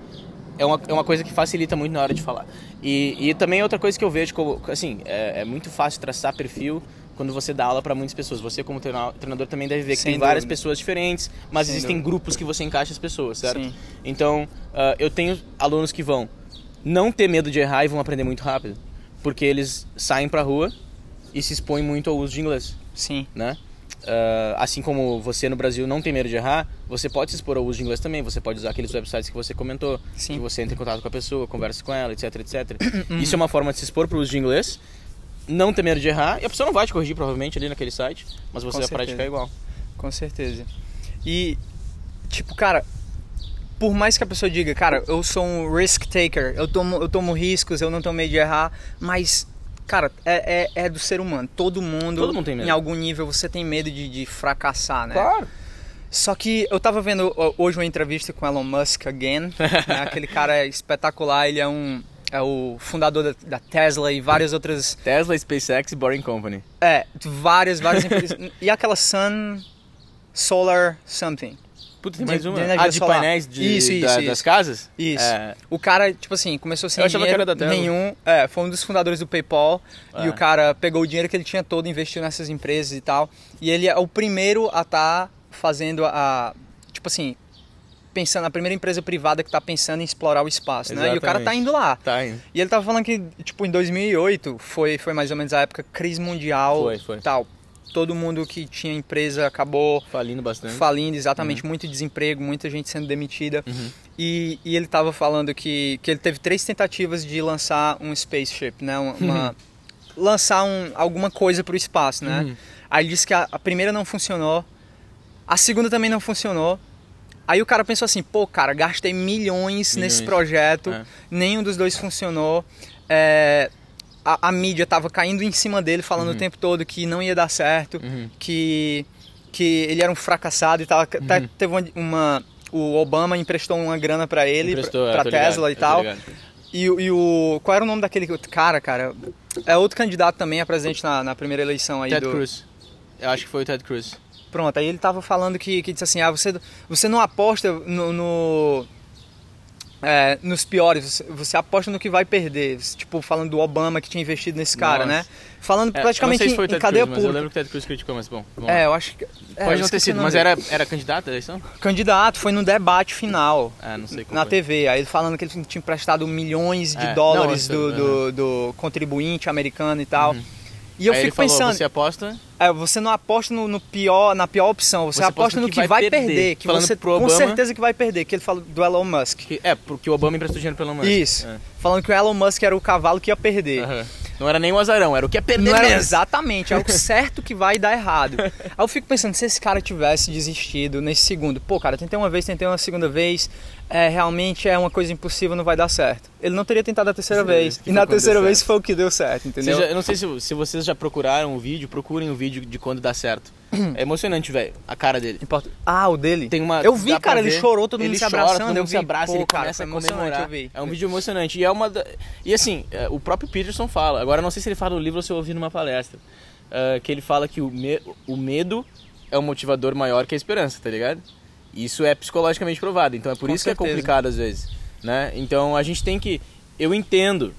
Speaker 2: é uma, é uma coisa que facilita muito na hora de falar. E, e também outra coisa que eu vejo, como, assim, é, é muito fácil traçar perfil quando você dá aula para muitas pessoas. Você, como treina- treinador, também deve ver que
Speaker 1: Sem
Speaker 2: tem várias
Speaker 1: dúvida.
Speaker 2: pessoas diferentes, mas
Speaker 1: Sem
Speaker 2: existem
Speaker 1: dúvida.
Speaker 2: grupos que você encaixa as pessoas, certo?
Speaker 1: Sim.
Speaker 2: Então, ah, eu tenho alunos que vão não ter medo de errar e vão aprender muito rápido, porque eles saem pra rua e se expõem muito ao uso de inglês
Speaker 1: Sim.
Speaker 2: né? Ah, assim como você no Brasil não tem medo de errar, você pode se expor ao uso de inglês também. Você pode usar aqueles websites que você comentou,
Speaker 1: Sim.
Speaker 2: que você entra em contato com a pessoa, conversa com ela, etc, etc. Isso é uma forma de se expor para o uso de inglês, não ter medo de errar, e a pessoa não vai te corrigir provavelmente ali naquele site, mas você
Speaker 1: Com
Speaker 2: vai
Speaker 1: certeza.
Speaker 2: praticar igual.
Speaker 1: Com certeza. E, tipo, cara, por mais que a pessoa diga, cara, eu sou um risk taker, eu tomo, eu tomo riscos, eu não tenho medo de errar, mas, cara, é, é, é do ser humano. Todo mundo,
Speaker 2: Todo mundo tem medo.
Speaker 1: em algum nível, você tem medo de, de fracassar, né? Só que eu tava vendo hoje uma entrevista com Elon Musk again, né? aquele cara é espetacular, ele é um é o fundador da, da Tesla e várias outras
Speaker 2: Tesla, SpaceX e Boring Company.
Speaker 1: é, várias várias empresas. E aquela Sun Solar something.
Speaker 2: Puta, tem
Speaker 1: De-
Speaker 2: mais uma.
Speaker 1: de
Speaker 2: ah, de
Speaker 1: solar.
Speaker 2: painéis de,
Speaker 1: Isso, isso,
Speaker 2: da-
Speaker 1: isso.
Speaker 2: das casas?
Speaker 1: Isso.
Speaker 2: É,
Speaker 1: O cara, tipo assim, começou sem
Speaker 2: Eu achava que
Speaker 1: dinheiro
Speaker 2: era da
Speaker 1: nenhum. É, foi um dos fundadores do PayPal.
Speaker 2: Ah.
Speaker 1: E o cara pegou o dinheiro que ele tinha todo, investiu nessas empresas e tal. E ele é o primeiro a estar fazendo a. Tipo assim, pensando, a primeira empresa privada que está pensando em explorar o espaço, né? E o cara tá
Speaker 2: Exatamente.
Speaker 1: indo lá.
Speaker 2: tá indo.
Speaker 1: E ele tava falando que, tipo, em 2008 foi, foi mais ou menos a época crise mundial
Speaker 2: Foi, foi.
Speaker 1: tal. Todo mundo que tinha empresa acabou
Speaker 2: Falindo bastante.
Speaker 1: falindo, exatamente, muito desemprego, muita gente sendo demitida.
Speaker 2: Uhum.
Speaker 1: E, e ele tava falando que, que ele teve três tentativas de lançar um spaceship, né? Uma, uma- lançar um, alguma coisa para o espaço, né?
Speaker 2: Uhum.
Speaker 1: Aí ele disse que a, a primeira não funcionou, a segunda também não funcionou. Aí o cara pensou assim, pô, cara, gastei milhões, nesse
Speaker 2: Milhões.
Speaker 1: projeto,
Speaker 2: É.
Speaker 1: nenhum dos dois funcionou. É, a, a mídia tava caindo em cima dele, falando o tempo todo que não ia dar certo,
Speaker 2: Uhum.
Speaker 1: que, que ele era um fracassado e tal. Até teve uma, uma- O Obama emprestou uma grana pra ele,
Speaker 2: Emprestou, é, tô ligado,
Speaker 1: Tesla e tal. E, o- e o. Qual era o nome daquele cara, cara? É outro candidato também a presidente na, na primeira eleição aí
Speaker 2: Ted
Speaker 1: do.
Speaker 2: Cruz. Eu acho que foi o Ted Cruz.
Speaker 1: Pronto, aí ele tava falando que, que disse assim, ah, você, você não aposta no. no- é, nos piores, você, aposta no que vai perder. Tipo, falando do Obama que tinha investido nesse cara,
Speaker 2: Nossa.
Speaker 1: né? Falando
Speaker 2: É,
Speaker 1: praticamente
Speaker 2: se
Speaker 1: em, em cadeia
Speaker 2: Cruz, mas eu
Speaker 1: pública.
Speaker 2: lembro que o Ted Cruz criticou, mas bom. vamos
Speaker 1: É, eu acho que. é,
Speaker 2: Pode não ter sido, mas era, era candidato a eleição?
Speaker 1: Candidato, foi no debate final.
Speaker 2: Ah, não sei
Speaker 1: na
Speaker 2: foi.
Speaker 1: TV, aí ele falando que ele tinha emprestado milhões de
Speaker 2: É,
Speaker 1: dólares
Speaker 2: não,
Speaker 1: do,
Speaker 2: uhum.
Speaker 1: do, do contribuinte americano e tal. E eu
Speaker 2: Aí ele
Speaker 1: fico
Speaker 2: falou,
Speaker 1: pensando,
Speaker 2: você aposta
Speaker 1: é, você não aposta no, no pior, na pior opção, você,
Speaker 2: Você aposta
Speaker 1: aposta no que, vai, perder, que
Speaker 2: Falando
Speaker 1: você
Speaker 2: pro
Speaker 1: com
Speaker 2: Obama-
Speaker 1: certeza que vai perder, que ele falou do Elon Musk.
Speaker 2: que... É, porque o Obama emprestou dinheiro pelo Musk.
Speaker 1: Isso.
Speaker 2: É.
Speaker 1: Falando que o Elon Musk era o cavalo que ia perder.
Speaker 2: Aham. Não era nem o azarão, era o que é perder
Speaker 1: Não era exatamente, é o certo que vai dar errado. Aí eu fico pensando, se esse cara tivesse desistido nesse segundo, pô, cara, tentei uma vez, tentei uma segunda vez, é, realmente é uma coisa impossível, não vai dar certo. Ele não teria tentado a terceira
Speaker 2: Sim,
Speaker 1: vez. E na terceira
Speaker 2: deu
Speaker 1: vez foi o que deu certo, entendeu?
Speaker 2: Já- eu não sei se, se vocês já procuraram o vídeo, procurem o vídeo de quando dá certo. É emocionante, velho, a cara dele.
Speaker 1: Importa- Ah, o dele?
Speaker 2: Tem uma,
Speaker 1: Eu vi, cara, ele chorou, todo mundo
Speaker 2: ele
Speaker 1: se
Speaker 2: chora,
Speaker 1: abraçando,
Speaker 2: todo mundo
Speaker 1: eu
Speaker 2: se abraça,
Speaker 1: Pô,
Speaker 2: ele
Speaker 1: cara,
Speaker 2: começa a comemorar. É um vídeo emocionante. E é uma da- E assim, é, o próprio Peterson fala, agora não sei se ele fala no livro ou se eu ouvi numa palestra, é, que ele fala que o, me- o medo é um motivador maior que a esperança, tá ligado? Isso é psicologicamente provado, então é por
Speaker 1: Com
Speaker 2: isso que é
Speaker 1: certeza.
Speaker 2: complicado às vezes, né? Então a gente tem que... Eu entendo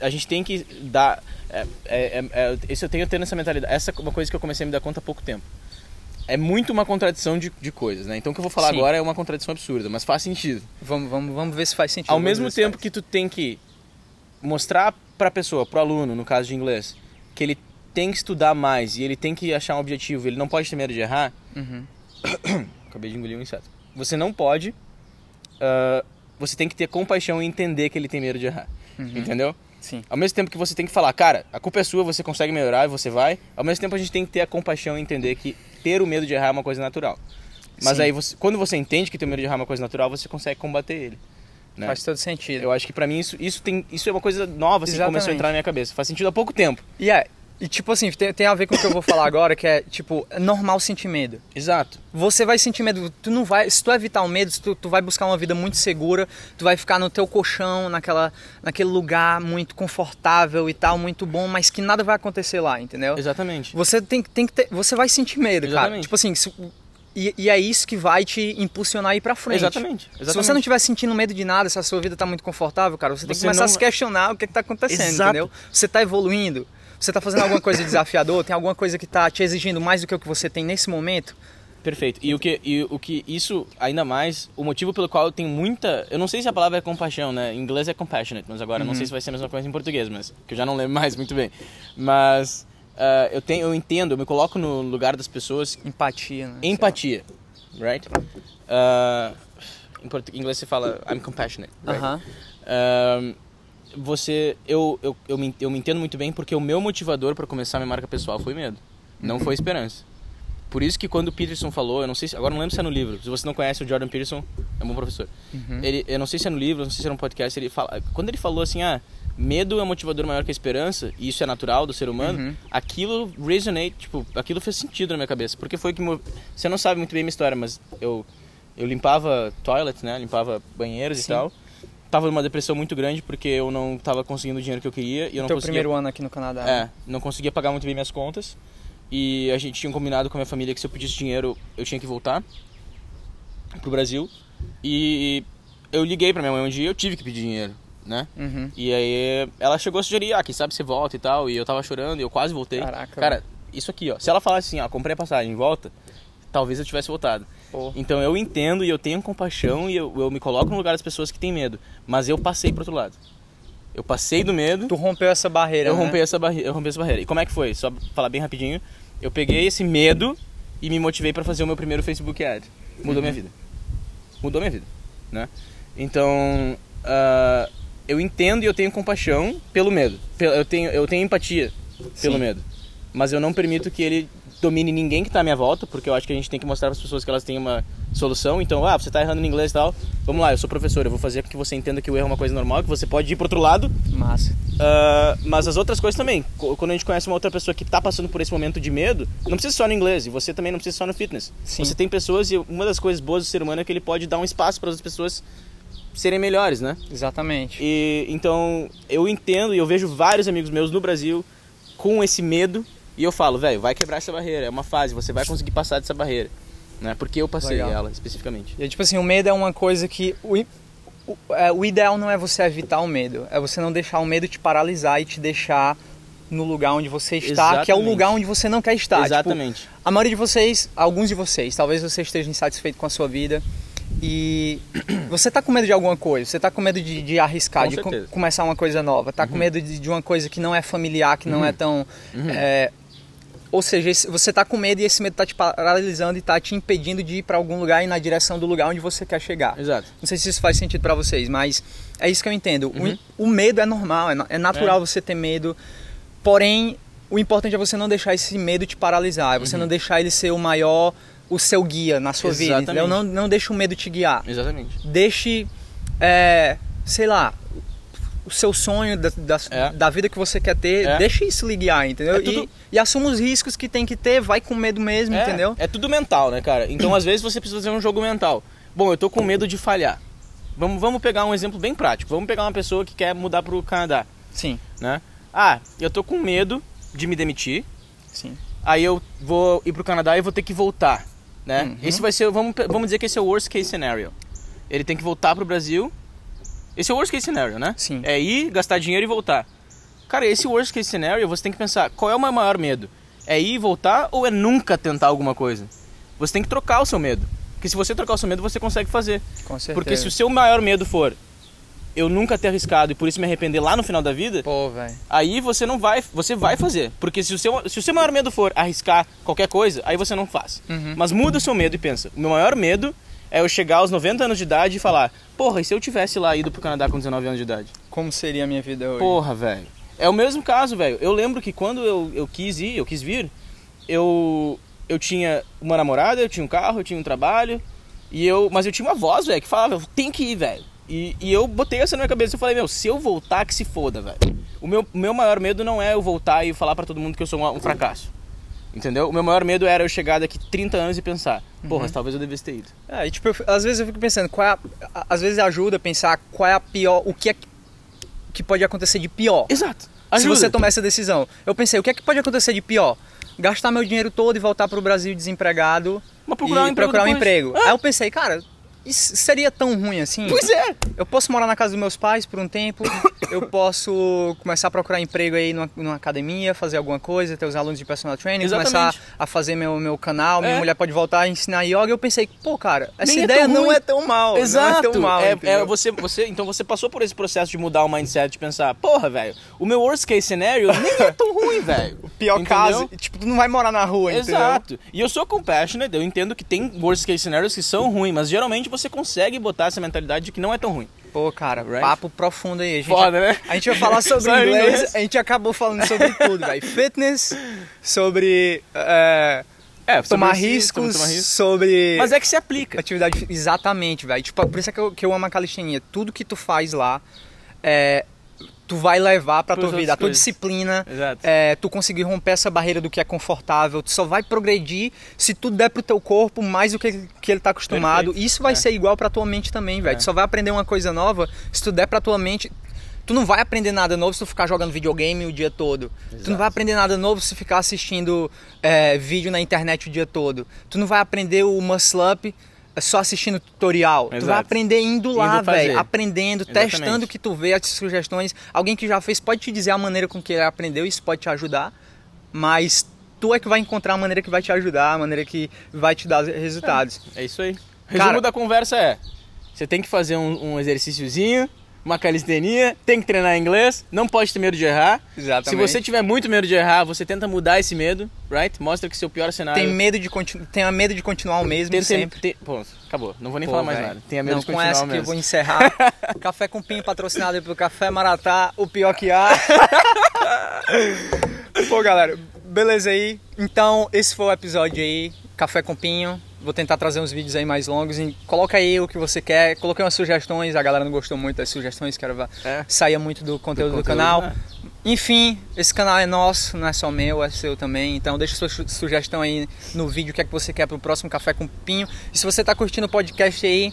Speaker 2: a gente tem que dar. É, é, é, é, esse eu tenho tendo essa mentalidade. Essa é uma coisa que eu comecei a me dar conta há pouco tempo. É muito uma contradição de, de coisas, né? Então o que eu vou falar
Speaker 1: Sim.
Speaker 2: agora é uma contradição absurda, mas faz sentido.
Speaker 1: Vamos, vamos, vamos ver se faz sentido.
Speaker 2: Ao mesmo tempo que tu tem que mostrar pra pessoa, pro aluno, no caso de inglês, que ele tem que estudar mais e ele tem que achar um objetivo, ele não pode ter medo de errar.
Speaker 1: Uhum.
Speaker 2: Acabei de engolir um inseto. Você não pode. ah, você tem que ter compaixão e entender que ele tem medo de errar.
Speaker 1: Uhum.
Speaker 2: Entendeu?
Speaker 1: Sim.
Speaker 2: Ao mesmo tempo que você tem que falar, cara, a culpa é sua, você consegue melhorar e você vai. Ao mesmo tempo a gente tem que ter a compaixão e entender que ter o medo de errar é uma coisa natural. Mas
Speaker 1: Sim.
Speaker 2: aí, você, quando você entende que ter o medo de errar é uma coisa natural, você consegue combater ele. Né?
Speaker 1: Faz todo sentido.
Speaker 2: Eu acho que pra mim isso, isso, tem, isso é uma coisa nova assim, que começou a entrar na minha cabeça. Faz sentido há pouco tempo.
Speaker 1: E é, e tipo assim, tem, tem a ver com o que eu vou falar agora, que é, tipo, é normal sentir medo.
Speaker 2: Exato.
Speaker 1: Você vai sentir medo, tu não vai, se tu evitar o medo, se tu, tu vai buscar uma vida muito segura, tu vai ficar no teu colchão, naquela, naquele lugar muito confortável e tal, muito bom, mas que nada vai acontecer lá, entendeu?
Speaker 2: Exatamente.
Speaker 1: Você tem, que- tem que ter, você vai sentir medo, cara.
Speaker 2: Exatamente.
Speaker 1: Tipo assim, se- e, e é isso que vai te impulsionar a ir pra frente.
Speaker 2: Exatamente.
Speaker 1: Se
Speaker 2: Exatamente.
Speaker 1: você não estiver sentindo medo de nada, se a sua vida tá muito confortável, cara, você tem que
Speaker 2: Você
Speaker 1: começar a
Speaker 2: não-
Speaker 1: se questionar o que, é que tá acontecendo,
Speaker 2: Exato.
Speaker 1: entendeu? Você tá evoluindo, você tá fazendo alguma coisa desafiador, tem alguma coisa que tá te exigindo mais do que o que você tem nesse momento.
Speaker 2: Perfeito. E o que, e o que isso, ainda mais, o motivo pelo qual eu tenho muita. Eu não sei se a palavra é compaixão, né? Em inglês é compassionate, mas agora não sei se vai ser a mesma coisa em português, mas que eu já não lembro mais muito bem. Mas ah, eu, tenho, eu entendo, eu me coloco no lugar das pessoas.
Speaker 1: Empatia, né?
Speaker 2: Empatia, right? Ah, em em inglês você fala I'm compassionate. right?
Speaker 1: Aham.
Speaker 2: Ahn, você eu, eu, eu, me, eu me entendo muito bem porque o meu motivador para começar minha marca pessoal foi medo. Não foi esperança. Por isso que quando o Peterson falou eu não sei se, agora não lembro se é no livro. Se você não conhece o Jordan Peterson é um bom professor. Ele eu não sei se é no livro não sei se é no podcast ele fala quando ele falou assim ah medo é um motivador maior que a esperança e isso é natural do ser humano
Speaker 1: Uhum.
Speaker 2: aquilo resonate tipo aquilo fez sentido na minha cabeça porque foi que você não sabe muito bem a minha história mas eu eu limpava toilet né limpava banheiros e
Speaker 1: Sim.
Speaker 2: tal tava numa depressão muito grande porque eu não tava conseguindo o dinheiro que eu queria e eu não
Speaker 1: Teu
Speaker 2: conseguia
Speaker 1: primeiro ano aqui no Canadá.
Speaker 2: é, não conseguia pagar muito bem minhas contas e a gente tinha combinado com a minha família que se eu pedisse dinheiro eu tinha que voltar pro Brasil e eu liguei pra minha mãe um dia e eu tive que pedir dinheiro, né?
Speaker 1: Uhum.
Speaker 2: E aí ela chegou a sugerir, ah, quem sabe você volta e tal, e eu tava chorando e eu quase voltei.
Speaker 1: Caraca,
Speaker 2: Cara, isso aqui, ó, se ela falasse assim, ó, comprei a passagem, volta, talvez eu tivesse voltado. Então eu entendo e eu tenho compaixão e eu, eu me coloco no lugar das pessoas que têm medo, mas eu passei pro outro lado. Eu passei do medo,
Speaker 1: Tu rompeu essa barreira,
Speaker 2: eu
Speaker 1: né?
Speaker 2: rompi essa barreira, eu rompi essa barreira. E como é que foi? Só pra falar bem rapidinho, eu peguei esse medo e me motivei pra fazer o meu primeiro Facebook Ad. Mudou
Speaker 1: Uhum.
Speaker 2: minha vida. Mudou minha vida, né? Então, ah, eu entendo e eu tenho compaixão pelo medo. Eu tenho, eu tenho empatia pelo
Speaker 1: Sim.
Speaker 2: medo. Mas eu não permito que ele domine ninguém que tá à minha volta, porque eu acho que a gente tem que mostrar para as pessoas que elas têm uma solução. Então, ah, você tá errando em inglês e tal. Vamos lá, eu sou professor, eu vou fazer com que você entenda que o erro é uma coisa normal, que você pode ir pro outro lado,
Speaker 1: Massa.
Speaker 2: Uh, mas as outras coisas também. Quando a gente conhece uma outra pessoa que está passando por esse momento de medo, não precisa só no inglês, e você também não precisa só no fitness.
Speaker 1: Sim.
Speaker 2: Você tem pessoas, e uma das coisas boas do ser humano é que ele pode dar um espaço para as pessoas serem melhores, né?
Speaker 1: Exatamente.
Speaker 2: E então eu entendo e eu vejo vários amigos meus no Brasil com esse medo e eu falo, velho, vai quebrar essa barreira, é uma fase, você vai conseguir passar dessa barreira, né? Porque eu passei
Speaker 1: Legal.
Speaker 2: ela especificamente.
Speaker 1: E, tipo assim, o medo é uma coisa que. O, o, é, o ideal não é você evitar o medo, é você não deixar o medo te paralisar e te deixar no lugar onde você está, que é o
Speaker 2: Exatamente.
Speaker 1: lugar onde você não quer estar. Tipo,
Speaker 2: Exatamente.
Speaker 1: a maioria de vocês, alguns de vocês, talvez você esteja insatisfeito com a sua vida e você tá com medo de alguma coisa, você tá com medo de, de arriscar,
Speaker 2: Com
Speaker 1: de.
Speaker 2: Uhum.
Speaker 1: começar uma coisa nova, tá com medo de, de uma coisa que não é familiar, que não é tão. é, ou seja, você tá com medo e esse medo tá te paralisando e tá te impedindo de ir para algum lugar e na direção do lugar onde você quer chegar.
Speaker 2: Exato.
Speaker 1: Não sei se isso faz sentido pra vocês, mas é isso que eu entendo. O-
Speaker 2: Uhum.
Speaker 1: O, medo é normal, é, é natural você ter medo, porém o importante é você não deixar esse medo te paralisar, é você não deixar ele ser o maior, o seu guia na sua vida,
Speaker 2: Uhum. Exatamente.
Speaker 1: entendeu? Não, não deixe o medo te guiar.
Speaker 2: Exatamente.
Speaker 1: Deixe, é, sei lá, o seu sonho da, da,
Speaker 2: É.
Speaker 1: da vida que você quer ter,
Speaker 2: É.
Speaker 1: deixe isso lhe guiar, entendeu?
Speaker 2: É tudo-
Speaker 1: E, e assuma os riscos que tem que ter, vai com medo mesmo,
Speaker 2: É,
Speaker 1: entendeu?
Speaker 2: É tudo mental, né, cara? Então, às vezes, você precisa fazer um jogo mental. Bom, eu tô com medo de falhar. Vamos, vamos pegar um exemplo bem prático. Vamos pegar uma pessoa que quer mudar pro Canadá,
Speaker 1: Sim,
Speaker 2: né? Ah, eu tô com medo de me demitir.
Speaker 1: sim.
Speaker 2: Aí eu vou ir pro Canadá e vou ter que voltar, né?
Speaker 1: Uhum.
Speaker 2: Esse vai ser, vamos, vamos dizer que esse é o worst case scenario. Ele tem que voltar pro Brasil Esse é o worst case scenario, né?
Speaker 1: Sim.
Speaker 2: É ir, gastar dinheiro e voltar. Cara, esse worst case scenario, você tem que pensar, qual é o meu maior medo? É ir e voltar ou é nunca tentar alguma coisa? Você tem que trocar o seu medo. Porque se você trocar o seu medo, você consegue fazer.
Speaker 1: Com certeza.
Speaker 2: Porque se o seu maior medo for eu nunca ter arriscado e por isso me arrepender lá no final da vida,
Speaker 1: Pô,
Speaker 2: aí você não vai, você vai fazer. Porque se o seu, se o seu maior medo for arriscar qualquer coisa, aí você não faz.
Speaker 1: Uhum.
Speaker 2: Mas muda o seu medo e pensa, o meu maior medo é eu chegar aos 90 anos de idade e falar, porra, e se eu tivesse lá ido pro Canadá com 19 anos de idade?
Speaker 1: Como seria a minha vida hoje?
Speaker 2: Porra, velho. É o mesmo caso, velho. Eu lembro que quando eu, eu quis ir, eu quis vir, eu, eu tinha uma namorada, eu tinha um carro, eu tinha um trabalho, e eu, mas eu tinha uma voz, velho, que falava, eu tenho que ir, velho. E, e eu botei essa na minha cabeça e falei, meu, se eu voltar, que se foda, velho. O meu, meu maior medo não é eu voltar e falar pra todo mundo que eu sou um, um fracasso. Entendeu? O meu maior medo era eu chegar daqui 30 anos e pensar, porra, talvez eu devesse ter ido.
Speaker 1: É, e tipo, eu, às vezes eu fico pensando, qual é a, às vezes ajuda a pensar qual é a pior, o que é que, pode acontecer de pior.
Speaker 2: Exato.
Speaker 1: Se
Speaker 2: Ajuda.
Speaker 1: você tomar essa decisão. Eu pensei, o que é que pode acontecer de pior? Gastar meu dinheiro todo e voltar pro Brasil desempregado
Speaker 2: Mas procurar
Speaker 1: e
Speaker 2: um emprego
Speaker 1: procurar um emprego.
Speaker 2: É.
Speaker 1: Aí eu pensei, cara, isso seria tão ruim assim?
Speaker 2: Pois é.
Speaker 1: Eu posso morar na casa dos meus pais por um tempo, eu posso começar a procurar emprego aí numa, numa academia, fazer alguma coisa, ter os alunos de personal training,
Speaker 2: Exatamente.
Speaker 1: começar a fazer meu, meu canal, minha
Speaker 2: É.
Speaker 1: mulher pode voltar a ensinar yoga. Eu pensei, pô, cara, essa
Speaker 2: Nem é
Speaker 1: ideia
Speaker 2: tão
Speaker 1: não é tão mal.
Speaker 2: Exato.
Speaker 1: Não é tão mal.
Speaker 2: é, é
Speaker 1: entendeu?
Speaker 2: você, você, então você passou por esse processo de mudar o mindset, de pensar, porra, velho, o meu worst case scenario nem é tão ruim, velho.
Speaker 1: O pior
Speaker 2: Entendeu?
Speaker 1: caso, tipo, tu não vai morar na rua, entendeu?
Speaker 2: Exato. E eu sou compassionate, eu entendo que tem worst case scenarios que são ruins, mas geralmente você consegue botar essa mentalidade de que não é tão ruim.
Speaker 1: Pô, cara,
Speaker 2: Right?
Speaker 1: papo profundo aí. A gente,
Speaker 2: Foda, né?
Speaker 1: A gente vai falar sobre inglês,
Speaker 2: inglês.
Speaker 1: a gente acabou falando sobre tudo, velho. Fitness, sobre é,
Speaker 2: É,
Speaker 1: tomar
Speaker 2: sobre si,
Speaker 1: riscos,
Speaker 2: sobre tomar risco.
Speaker 1: sobre
Speaker 2: Mas é que se aplica.
Speaker 1: atividade exatamente, velho. Tipo, por isso é que eu, que eu amo a calistenia. Tudo que tu faz lá, é, tu vai levar pra
Speaker 2: Pras
Speaker 1: tua vida. A tua
Speaker 2: coisas.
Speaker 1: disciplina,
Speaker 2: Exato.
Speaker 1: é, tu conseguir romper essa barreira do que é confortável. Tu só vai progredir se tu der pro teu corpo mais do que, que ele tá acostumado.
Speaker 2: Perfeito.
Speaker 1: Isso vai
Speaker 2: É.
Speaker 1: ser igual pra tua mente também, velho.
Speaker 2: É.
Speaker 1: Tu só vai aprender uma coisa nova se tu der pra tua mente. Tu não vai aprender nada novo se tu ficar jogando videogame o dia todo. Tu não
Speaker 2: Exato.
Speaker 1: vai aprender nada novo se ficar assistindo é, vídeo na internet o dia todo. Tu não vai aprender o muscle up só assistindo tutorial. Tu vai
Speaker 2: Exato.
Speaker 1: aprender indo lá, velho. Aprendendo,
Speaker 2: Exatamente.
Speaker 1: testando o que tu vê, as sugestões. Alguém que já fez pode te dizer a maneira com que ele aprendeu, isso pode te ajudar. Mas tu é que vai encontrar a maneira que vai te ajudar, a maneira que vai te dar resultados.
Speaker 2: É isso aí. Resumo
Speaker 1: Cara-
Speaker 2: da conversa é: você tem que fazer um, um exercíciozinho, uma calistenia, tem que treinar inglês, não pode ter medo de errar.
Speaker 1: Exatamente.
Speaker 2: Se você tiver muito medo de errar, você tenta mudar esse medo, right? Mostra que seu pior cenário.
Speaker 1: Tem medo de continuar, tem medo de continuar o mesmo sempre.
Speaker 2: tem- acabou. Não vou nem
Speaker 1: Pô,
Speaker 2: falar mais
Speaker 1: velho.
Speaker 2: nada. Tenha medo
Speaker 1: Não,
Speaker 2: de
Speaker 1: com
Speaker 2: continuar
Speaker 1: essa
Speaker 2: o
Speaker 1: que eu
Speaker 2: mesmo.
Speaker 1: vou encerrar. Café com Pinho patrocinado pelo Café Maratá, o pior que há. Pô, galera, beleza aí. Então, esse foi o episódio aí, Café com Pinho. Vou tentar trazer uns vídeos aí mais longos. E coloca aí o que você quer. Coloquei umas sugestões, a galera não gostou muito das sugestões, que era
Speaker 2: É.
Speaker 1: saia muito do conteúdo do,
Speaker 2: conteúdo,
Speaker 1: canal.
Speaker 2: né?
Speaker 1: Enfim, esse canal é nosso, não é só meu, é seu também. Então deixa sua su- sugestão aí no vídeo, o que é que você quer pro próximo Café com Pinho. E se você tá curtindo o podcast aí,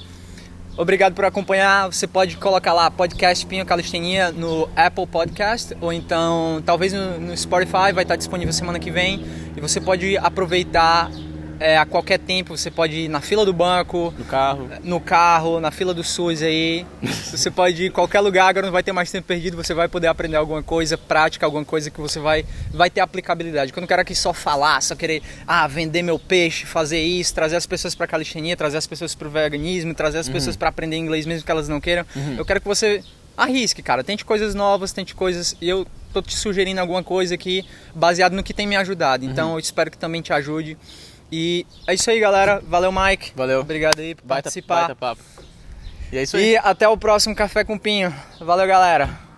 Speaker 1: obrigado por acompanhar. Você pode colocar lá podcast Pinho Calistenia no Apple Podcast ou então talvez no, no Spotify, vai estar disponível semana que vem. E você pode aproveitar é, a qualquer tempo, você pode ir na fila do banco,
Speaker 2: No carro.
Speaker 1: no carro, na fila do SUS aí. Você pode ir em qualquer lugar, agora não vai ter mais tempo perdido, você vai poder aprender alguma coisa prática, alguma coisa que você vai, vai ter aplicabilidade. Porque eu não quero aqui só falar, só querer ah, vender meu peixe, fazer isso, trazer as pessoas para calistenia, trazer as pessoas para o veganismo, trazer as pessoas para aprender inglês mesmo que elas não queiram. Eu quero que você arrisque, cara. Tente coisas novas, tente coisas. E eu tô te sugerindo alguma coisa aqui baseado no que tem me ajudado. Então eu espero que também te ajude. E é isso aí, galera. Valeu, Mike.
Speaker 2: Valeu.
Speaker 1: Obrigado aí por
Speaker 2: Baita,
Speaker 1: participar.
Speaker 2: baita papo. E é isso aí.
Speaker 1: E até o próximo Café com Pinho. Valeu, galera.